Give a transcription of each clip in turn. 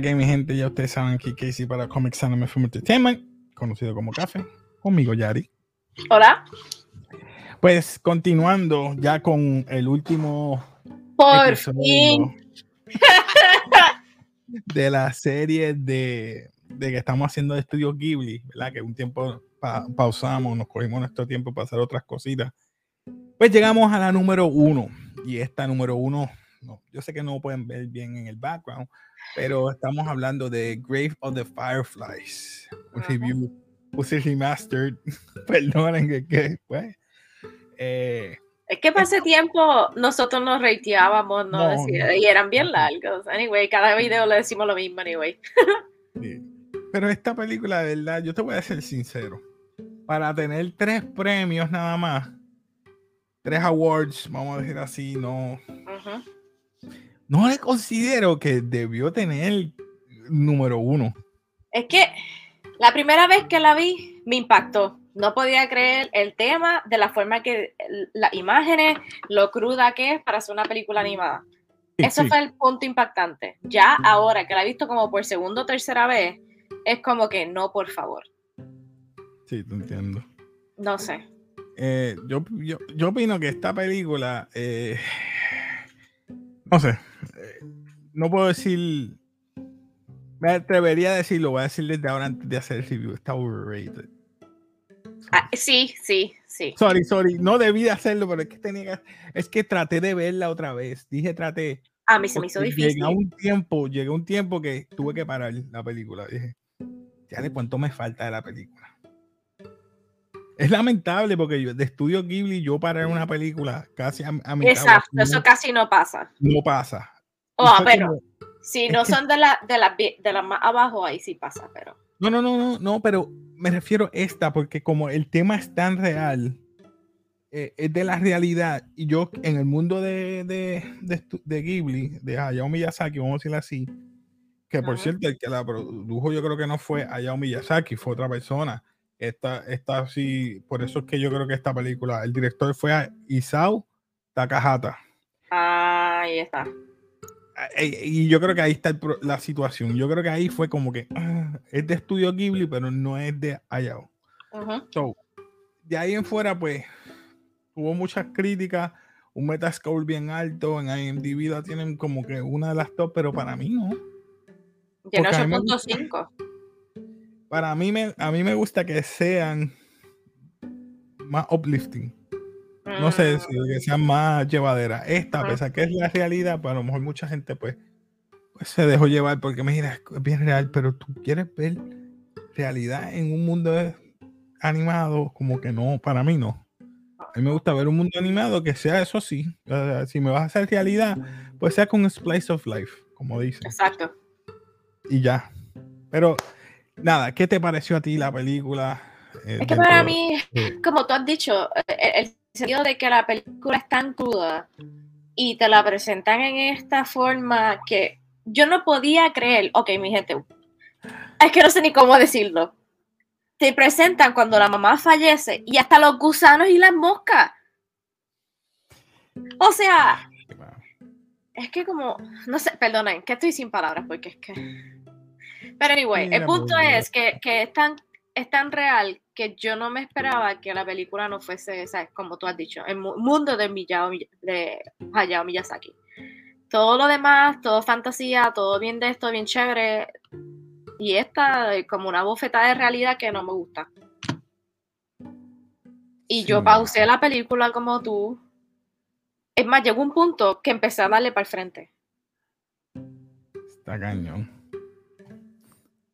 ¿Qué es la que mi gente? Ya ustedes saben que Casey para Comics Anime Film Entertainment, conocido como Café, conmigo Yari. Hola. Pues continuando ya con el último Por fin. de la serie de, de, que estamos haciendo de Estudio Ghibli, ¿verdad? Que un tiempo pausamos, nos cogimos nuestro tiempo para hacer otras cositas. Pues llegamos a la número uno. Y esta número uno, no, yo sé que no pueden ver bien en el background, pero estamos hablando de Grave of the Fireflies. Un review, puse remastered. Perdonen que, que pues, eh, es que para ese tiempo nosotros nos reiteábamos, ¿no? y eran bien largos. Anyway, cada video le decimos lo mismo, anyway. Pero esta película, de verdad, yo te voy a ser sincero. Para tener tres premios nada más, tres awards, vamos a decir así, no. No le considero que debió tener número uno. Es que la primera vez que la vi me impactó no podía creer el tema de la forma que las imágenes, lo cruda que es para hacer una película animada. Eso fue el punto impactante. Ya ahora que la he visto como por segunda o tercera vez, es como que no, por favor. Sí, te entiendo. No sé. Eh, yo, yo, opino que esta película, eh, no sé, no puedo decir, me atrevería a decirlo, voy a decir desde ahora antes de hacer el review, está overrated. Ah, sí, sí, sí. Sorry, sorry, no debí hacerlo, pero es que tenía es que traté de verla otra vez. Dije, traté. A mí se me hizo difícil. Llega un tiempo, llega un tiempo que tuve que parar la película. Dije, ya de cuánto me falta de la película. Es lamentable porque yo de estudio Ghibli yo parar una película casi a, a Exacto, eso casi no pasa. No pasa. Oh, pero si no son de la, de la, de la más abajo, ahí sí pasa, pero. No, no, no, no, no, pero me refiero a esta porque como el tema es tan real, eh, es de la realidad, y yo en el mundo de, de, de, Ghibli, de Hayao Miyazaki, vamos a decirlo así, que por cierto, el que la produjo yo creo que no fue Hayao Miyazaki, fue otra persona. Esta, esta sí, por eso es que yo creo que esta película, el director fue Isao Takahata. Ah, ahí está. Y yo creo que ahí está la situación. Yo creo que ahí fue como que ah, es de estudio Ghibli, pero no es de Hayao. de ahí en fuera, pues, hubo muchas críticas, un Metascore bien alto, en IMDb la tienen como que una de las top, pero para mí no. Tiene 8.5. Para mí me, a mí me gusta que sean más uplifting. No sé, mm. si que sea más llevadera. Esta, a pesar que es la realidad, pero pues, a lo mejor mucha gente pues, pues se dejó llevar porque mira, es bien real, pero tú quieres ver realidad en un mundo animado, como que no, para mí no. A mí me gusta ver un mundo animado que sea eso sí. si me vas a hacer realidad, pues sea con Splice of Life, como dicen. Exacto. Y ya. Pero nada, ¿qué te pareció a ti la película? Eh, es que para mí, como tú has dicho, el, sentido de que la película es tan cruda y te la presentan en esta forma que yo no podía creer, ok, mi gente, es que no sé ni cómo decirlo. Te presentan cuando la mamá fallece y hasta los gusanos y las moscas. O sea, es que como, no sé, perdonen, que estoy sin palabras porque es que... Pero anyway, el punto es que, que es tan es tan real que yo no me esperaba que la película no fuese, ¿sabes? como tú has dicho, el mundo de, Miyao, de Hayao Miyazaki. Todo lo demás, todo fantasía, todo bien de esto, bien chévere. Y esta como una bofetada de realidad que no me gusta. Y yo pausé la película como tú. Es más, llegó un punto que empecé a darle para el frente. Está cañón.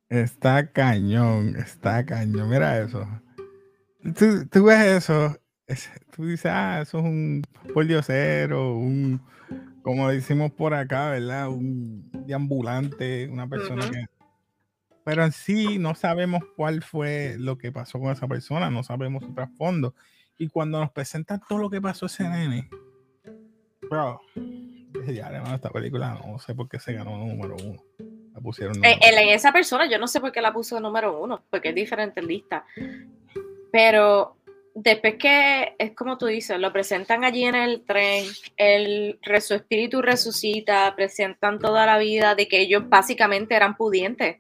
Está cañón, está cañón. Mira eso. Tú, ves eso, tú dices, ah, eso es un poliocero, un, como decimos por acá, ¿verdad? Un deambulante, una persona que... Pero en sí no sabemos cuál fue lo que pasó con esa persona, no sabemos su trasfondo. Y cuando nos presentan todo lo que pasó ese nene, bro, ya, hermano, esta película no sé por qué se ganó número uno pusieron. Eh, en, esa persona, yo no sé por qué la puso número uno, porque es diferente lista. Pero después que es como tú dices, lo presentan allí en el tren, el, su espíritu resucita, presentan toda la vida de que ellos básicamente eran pudientes,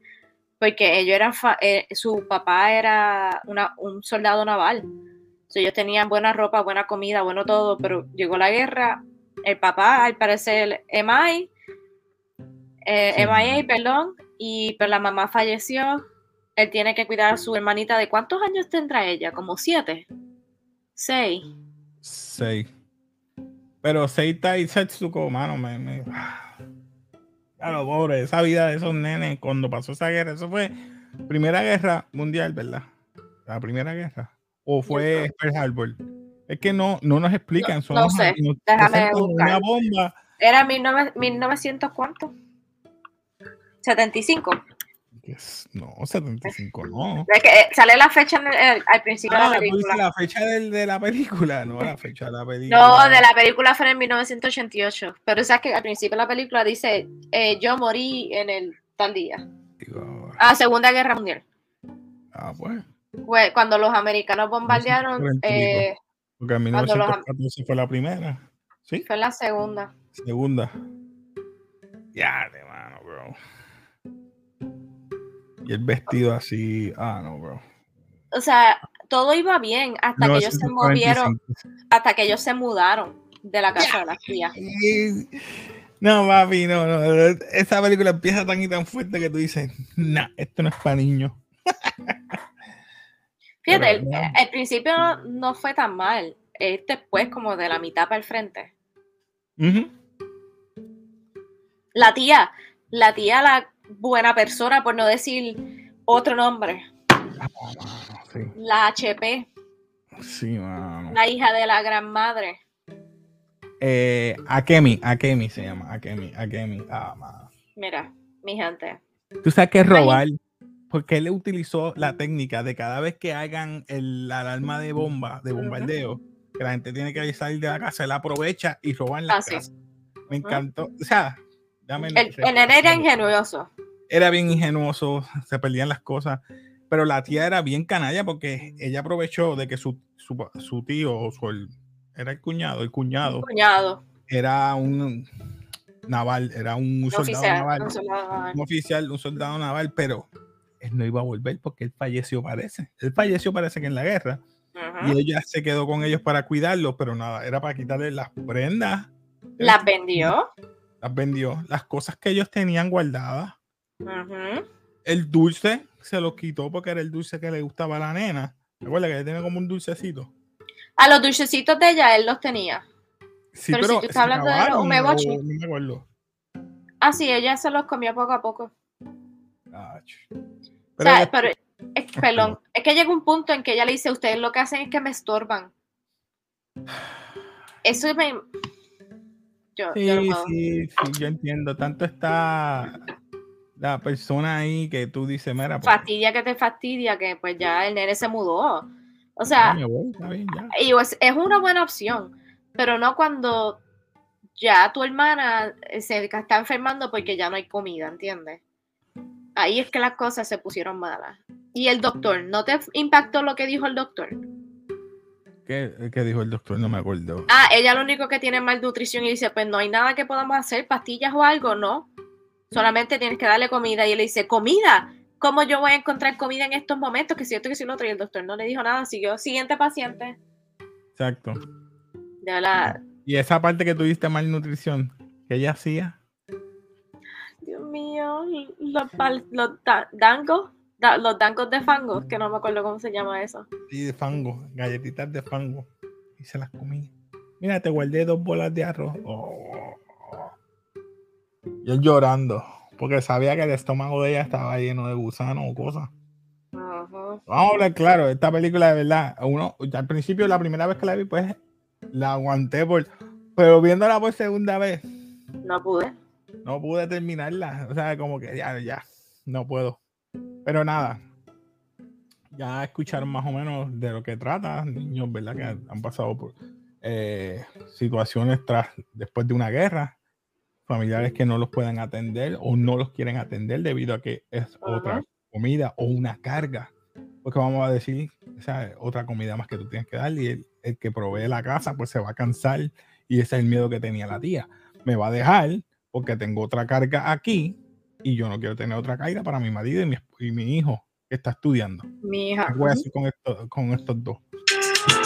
porque ellos eran, eh, su papá era un soldado naval, ellos tenían buena ropa, buena comida, bueno todo, pero llegó la guerra, el papá al parecer MI, eh, MIA, perdón, y pero la mamá falleció, él tiene que cuidar a su hermanita de cuántos años tendrá ella, como siete. Seis. Seis. Pero Seita y Setsuko, mano, me, me... Claro, pobre, esa vida de esos nenes cuando pasó esa guerra, eso fue Primera Guerra Mundial, ¿verdad? La Primera Guerra. ¿O fue Pearl Harbor? Es que no, no nos explican. No, no sé, déjame buscar. Una bomba. ¿Era 1900 cuánto? 75. No, 75 no. que eh, sale la fecha al principio de la ah, película. la fecha de la película, no la fecha de la película. No, de la película fue en 1988. Pero sabes que al principio de la película dice, eh, yo morí en el tal día. ah, Segunda Guerra Mundial. Ah, pues. Fue cuando los americanos bombardearon. Eh, Porque en 1914 fue la primera. ¿Sí? Fue la segunda. Segunda. Ya, de mano, bro. Y el vestido así, ah, no, bro. O sea, todo iba bien hasta que ellos se movieron, hasta que ellos se mudaron de la casa de las tías. No, papi, no, no. Esa película empieza tan y tan fuerte que tú dices, nah, esto no es para niños. Fíjate, el, principio no, fue tan mal. Es después, como de la mitad para el frente. La tía, la tía, la buena persona, por no decir otro nombre. La HP. Sí, mano. La hija de la gran madre. Eh, Akemi, Akemi se llama, Akemi, Akemi. Ah, Mira, mi gente. Tú sabes que robar, porque él utilizó la técnica de cada vez que hagan el, la alarma de bomba, de bombardeo, que la gente tiene que salir de la casa, él aprovecha y roba en la casa. Me encantó. O sea, el, nene era ingenuoso. Era bien ingenuoso, se perdían las cosas. Pero la tía era bien canalla porque ella aprovechó de que su, su, tío, o su, era el cuñado, el cuñado, cuñado. era un naval, era un, soldado, naval, un oficial, un soldado naval, pero él no iba a volver porque él falleció, parece. Él falleció, parece que en la guerra. Y ella se quedó con ellos para cuidarlo, pero nada, era para quitarle las prendas. ¿Las vendió? Las vendió, las cosas que ellos tenían guardadas. El dulce se lo quitó porque era el dulce que le gustaba a la nena. Recuerda que ella tiene como un dulcecito. A los dulcecitos de ella él los tenía. pero, si tú estás hablando de los umeboshi. No, me acuerdo. Ah, sí, ella se los comió poco a poco. Pero, o sea, pero es, perdón, es que llega un punto en que ella le dice, ustedes lo que hacen es que me estorban. Eso me, yo, sí, sí, sí, yo entiendo. Tanto está la persona ahí que tú dices, mira. Pues, fastidia que te fastidia, que pues ya el nene se mudó. O sea, y pues, es una buena opción, pero no cuando ya tu hermana se está enfermando porque ya no hay comida, ¿entiendes? Ahí es que las cosas se pusieron malas. Y el doctor, ¿no te impactó lo que dijo el doctor? ¿Qué, dijo el doctor? No me acuerdo. Ah, ella lo único que tiene malnutrición y dice, pues no hay nada que podamos hacer, pastillas o algo, no. Solamente tienes que darle comida. Y él le dice, ¿comida? ¿Cómo yo voy a encontrar comida en estos momentos? Que cierto que si otro. Y el doctor no le dijo nada, siguió. Siguiente paciente. Exacto. De la... Y esa parte que tuviste malnutrición, ¿qué ella hacía? Dios mío, los, los dangos los dancos de fango, que no me acuerdo cómo se llama eso. Sí, de fango, galletitas de fango. Y se las comí. Mira, te guardé dos bolas de arroz. Oh. Yo llorando, porque sabía que el estómago de ella estaba lleno de gusanos o cosas. Vamos a hablar claro, esta película de verdad, uno, al principio, la primera vez que la vi, pues la aguanté por, pero viéndola por segunda vez. No pude. No pude terminarla. O sea, como que ya, ya, no puedo. Pero nada, ya escucharon más o menos de lo que trata, niños, ¿verdad? Que han pasado por eh, situaciones tras, después de una guerra, familiares que no los pueden atender o no los quieren atender debido a que es otra comida o una carga. porque vamos a decir, esa es otra comida más que tú tienes que darle y el, el que provee la casa pues se va a cansar y ese es el miedo que tenía la tía. Me va a dejar porque tengo otra carga aquí y yo no quiero tener otra carga para mi marido y mi, y mi hijo que está estudiando. Mi hija. ¿Qué voy a hacer con, esto, con estos dos?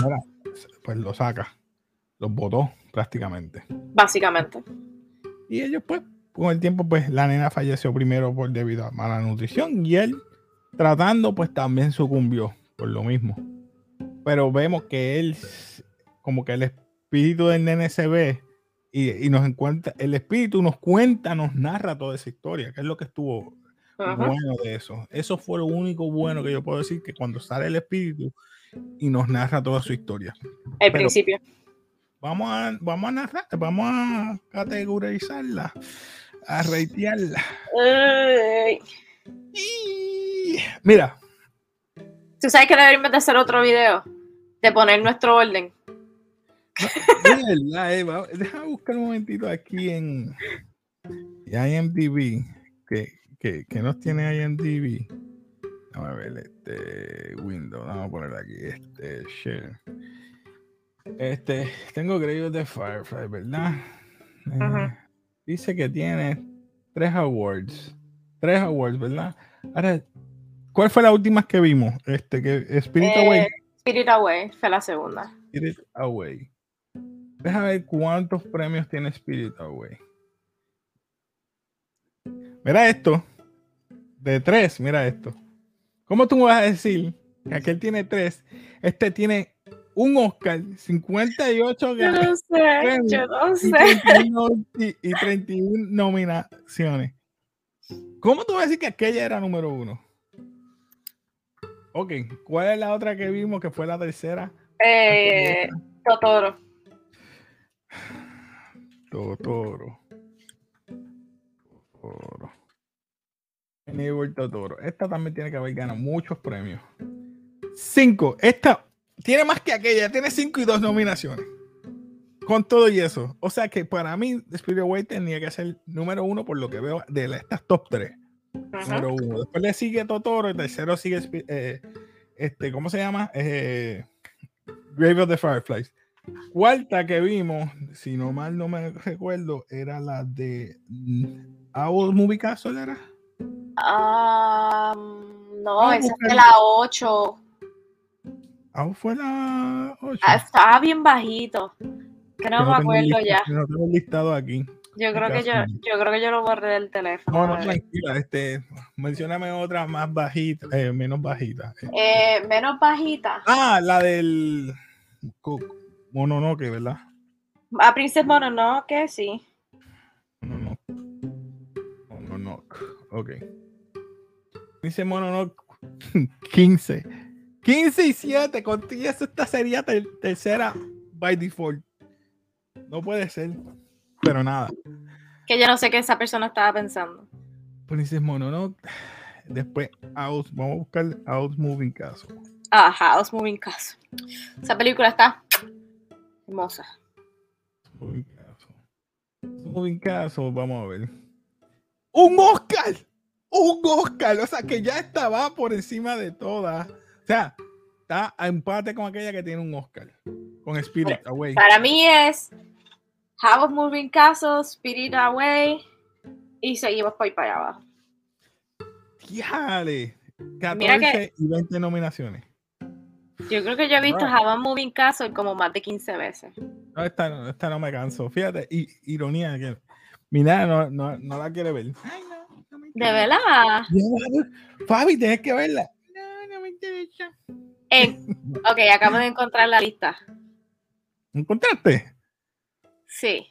Mira, pues lo saca, los botó prácticamente. Básicamente. Y ellos, pues, con el tiempo, pues la nena falleció primero por debido a mala nutrición y él, tratando, pues también sucumbió por lo mismo. Pero vemos que él, como que el espíritu del nene se ve y, y nos encuentra, el espíritu nos cuenta, nos narra toda esa historia, que es lo que estuvo Ajá. bueno de eso. Eso fue lo único bueno que yo puedo decir, que cuando sale el espíritu y nos narra toda su historia. El Pero- principio. Vamos a, vamos a narrar, vamos a categorizarla, a. Y mira, Tú sabes que deberíamos de hacer otro video. De poner nuestro orden. De verdad, eh, va- déjame buscar un momentito aquí en IMDb, que, que, que nos tiene IMDb. Vamos a ver, este Windows, vamos a poner aquí, este share. Este, tengo créditos de Firefly, ¿verdad? Eh. Dice que tiene tres awards. Tres awards, ¿verdad? Ahora, ¿cuál fue la última que vimos? Este, que Spirit Eh, Away. Spirit Away fue la segunda. Spirit Away. Déjame ver cuántos premios tiene Spirit Away. Mira esto. De tres, mira esto. ¿Cómo tú me vas a decir que aquel tiene tres? Este tiene un Oscar, 58 Yo no sé, premios yo no y sé. 31, y- y 31 nominaciones. ¿Cómo tú vas a decir que aquella era número uno? Ok, ¿cuál es la otra que vimos que fue la tercera? Eh, Totoro. Totoro. Totoro. Neighbor Totoro. Esta también tiene que haber ganado muchos premios. Cinco. Esta tiene más que aquella. Tiene cinco y dos nominaciones. Con todo y eso. O sea que para mí, Spirit Away tenía que ser número uno por lo que veo de la- estas top tres. Ajá. Número uno. Después le sigue Totoro. El tercero sigue. Eh, este, ¿Cómo se llama? Eh, Grave of the Fireflies. Cuarta que vimos, si no mal no me recuerdo, era la de Owl Movie Castle, ¿era? Ah, no, Vamos a esa fue la 8. Owl fue la 8. Ah, estaba bien bajito. Que no me acuerdo ya. No tengo listado aquí. Yo creo que yo, yo creo que yo lo borré del teléfono. No, no, tranquila. Este, mencióname otra más bajita, eh, menos bajita. Eh, Eh, menos bajita. Ah, la del Mononoke, ¿verdad? A Princess Mononoke, sí. Mononoke. Mononoke. Ok. Dice Mononoke 15. 15 y 7. Contigo esta sería ter- tercera by default. No puede ser. Pero nada. Que yo no sé qué esa persona estaba pensando. Princess Mononoke. Después, Out. Vamos a buscar Out Moving Castle. Ah, House Moving Castle. Esa película está hermosa. Moving Castle. Moving Castle, vamos a ver. ¡Un Oscar! ¡Un Oscar! O sea, que ya estaba por encima de todas. O sea, está a empate con aquella que tiene un Oscar. Con Spirit Away. Para mí es House Moving Castle, Spirit Away y seguimos por ahí para allá abajo. ¡Diale! 14 Mira que- y 20 nominaciones. Yo creo que yo he visto Wow. House Moving Castle como más de 15 veces. No, esta, no- esta no me canso. Fíjate, y, ironía que mi no, no, no la quiere ver. Ay, no, no me De verdad. Fabi, tienes que verla. No, no me interesa. En- ok, acabo de encontrar la lista. ¿Encontraste? Sí.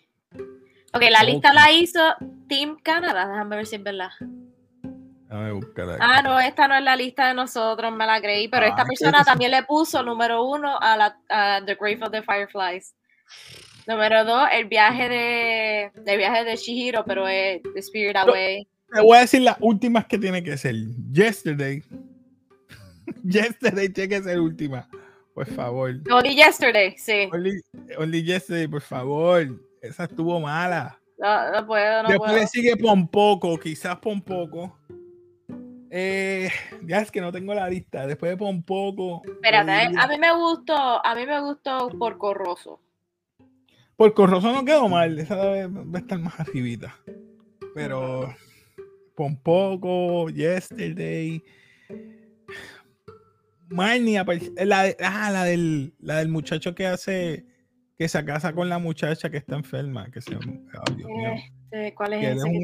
Ok, la lista la hizo Team Canada. Déjame ver si es verdad. Déjame buscar aquí. Ah, no, esta no es la lista de nosotros, me la creí, pero esta Ah, persona también le puso número uno a, la, a The Grave of the Fireflies. Número dos, el viaje de el viaje de Shihiro, pero es The Spirit Away. Te voy a decir las últimas que tiene que ser. Yesterday. Yesterday tiene que ser última. Por favor. Only Yesterday, sí. Only, only yesterday, por favor. Esa estuvo mala. No, no puedo, no Después puedo. le sigue Pompoco, quizás Pompoco. Eh, ya es que no tengo la lista. Después de un poco. Espérate, a mí me gustó, a mí me gustó por Corroso. Por Corroso no quedó mal, esa debe, va a estar más arribita. Pero poco, Yesterday. Marnie, la, ah, la del, la del muchacho que hace que se casa con la muchacha que está enferma, que se oh, este, ¿Cuál es ese?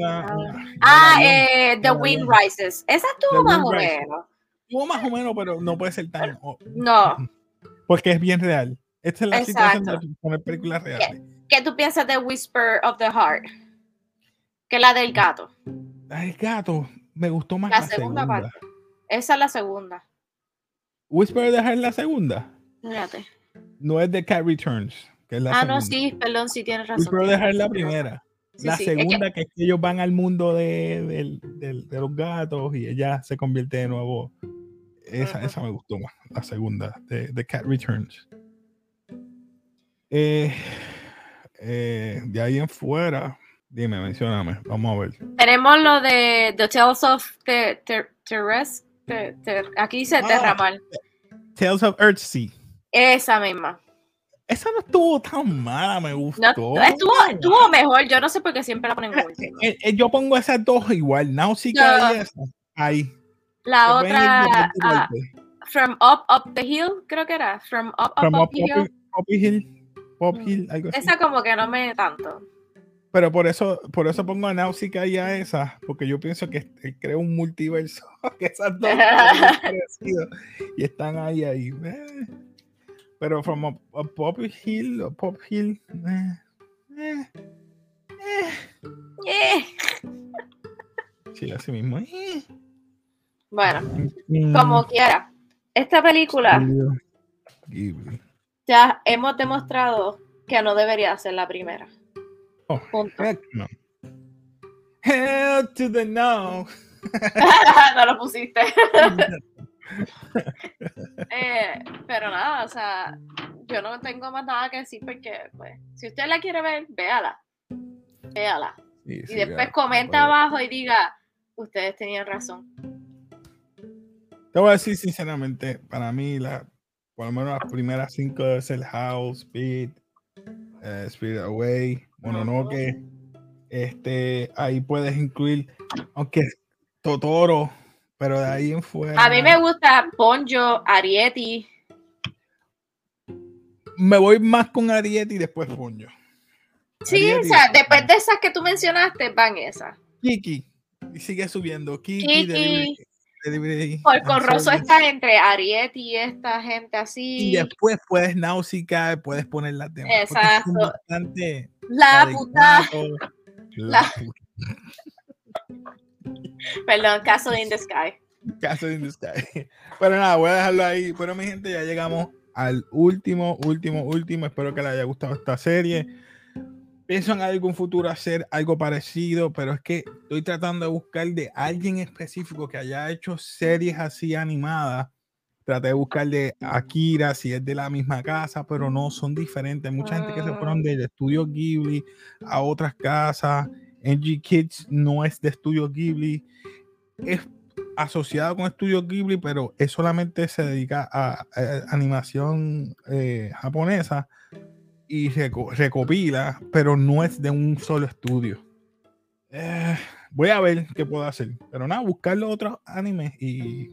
ah, eh, The Wind Rises. Esa estuvo más o menos. Estuvo más o menos, pero no puede ser tan. no. Porque es bien real. Esta es la situación de poner películas reales. ¿Qué, tú piensas de Whisper of the Heart? Que la del gato. La del gato me gustó más la, segunda, parte. Esa es la segunda. Whisper of the Heart es la segunda. Fíjate. No es The Cat Returns. Que es la ah, no, sí, perdón, sí tienes razón. Whisper of the Heart es la primera. La segunda, que... es que ellos van al mundo de, de, los gatos y ella se convierte de nuevo. Esa, esa me gustó más, la segunda, de The Cat Returns. Eh, eh, de ahí en fuera, dime, mencioname, vamos a ver. Tenemos lo de The Tales of the, aquí dice ah, Tales of Earthsea. Esa misma. Esa no estuvo tan mala, me gustó. estuvo, estuvo, mejor, yo no sé por qué siempre la ponen última. Eh, eh, yo pongo esas dos igual, Nausicaa y esa. Ahí. La otra, uh, From Up Up the Hill, creo que era. From Up Up, up, the Hill. Up, Hill. Pop Hill, algo así. Esa como que no me tanto. Pero por eso, por eso pongo a Nausicaa y a esa, porque yo pienso que creo un multiverso, que esas dos y están ahí, ahí. Eh. Pero from a, Pop Hill, Pop Hill, eh, eh, Sí, así mismo. Bueno, mm. como quiera. Esta película ya hemos demostrado que no debería ser la primera. Oh, no. Hell to the no. no lo pusiste. Eh, pero nada, o sea, yo no tengo más nada que decir porque, pues, si usted la quiere ver, véala. Véala. y después comenta abajo y diga, ustedes tenían razón. Te voy a decir sinceramente, para mí la por lo menos las primeras cinco es el House, Speed, uh, Spirit Away, Mononoke. Este, ahí puedes incluir, aunque Totoro, pero de ahí en fuera. A mí me gusta Ponjo, Arieti. Me voy más con Arieti y después Ponjo. Sí, o sea, después de esas que tú mencionaste, van esas. Kiki. Y sigue subiendo. Kiki, Kiki. Por Corroso está entre Arieti y esta gente así. Y después puedes Náusica, puedes poner las demás. Exacto. la puta. La... Perdón, caso in the Sky. Caso in the Sky. Pero nada, voy a dejarlo ahí. Pero mi gente, ya llegamos al último, último, último. Espero que les haya gustado esta serie pienso en algún futuro hacer algo parecido, pero es que estoy tratando de buscar de alguien específico que haya hecho series así animadas. Traté de buscar de Akira, si es de la misma casa, pero no, son diferentes. Mucha gente que se fueron del estudio Ghibli a otras casas. NG Kids no es de estudio Ghibli. Es asociado con estudio Ghibli, pero es solamente se dedica a, animación eh, japonesa y recopila, pero no es de un solo estudio. Eh, voy a ver qué puedo hacer. Pero nada, buscar los otros animes y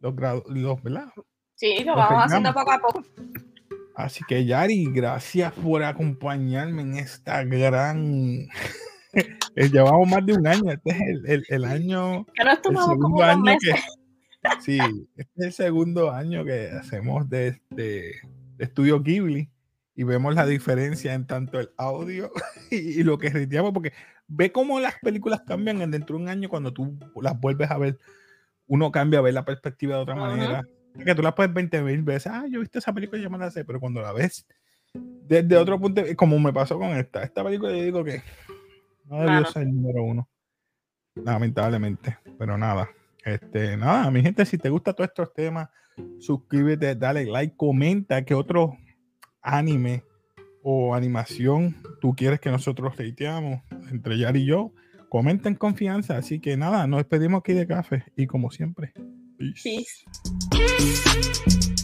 los, los ¿verdad? Sí, lo vamos haciendo poco a poco. Así que Yari, gracias por acompañarme en esta gran... Llevamos más de un año, este es el, el, año... Que no como año que... Sí, este es el segundo año que hacemos de, de, de Estudio Ghibli y vemos la diferencia en tanto el audio y, lo que reiteamos, porque ve cómo las películas cambian dentro de un año cuando tú las vuelves a ver. Uno cambia a ver la perspectiva de otra manera. Que tú la puedes 20 mil veces. Ah, yo he visto esa película, ya me la sé, pero cuando la ves desde otro punto, como me pasó con esta, esta película, yo digo que no debió ser el número uno. Lamentablemente, pero nada. Este, nada, mi gente, si te gusta todos estos temas, suscríbete, dale like, comenta que otros anime o animación tú quieres que nosotros reiteamos entre Yar y yo, comenta en confianza. Así que nada, nos despedimos aquí de café y como siempre. Peace. Peace.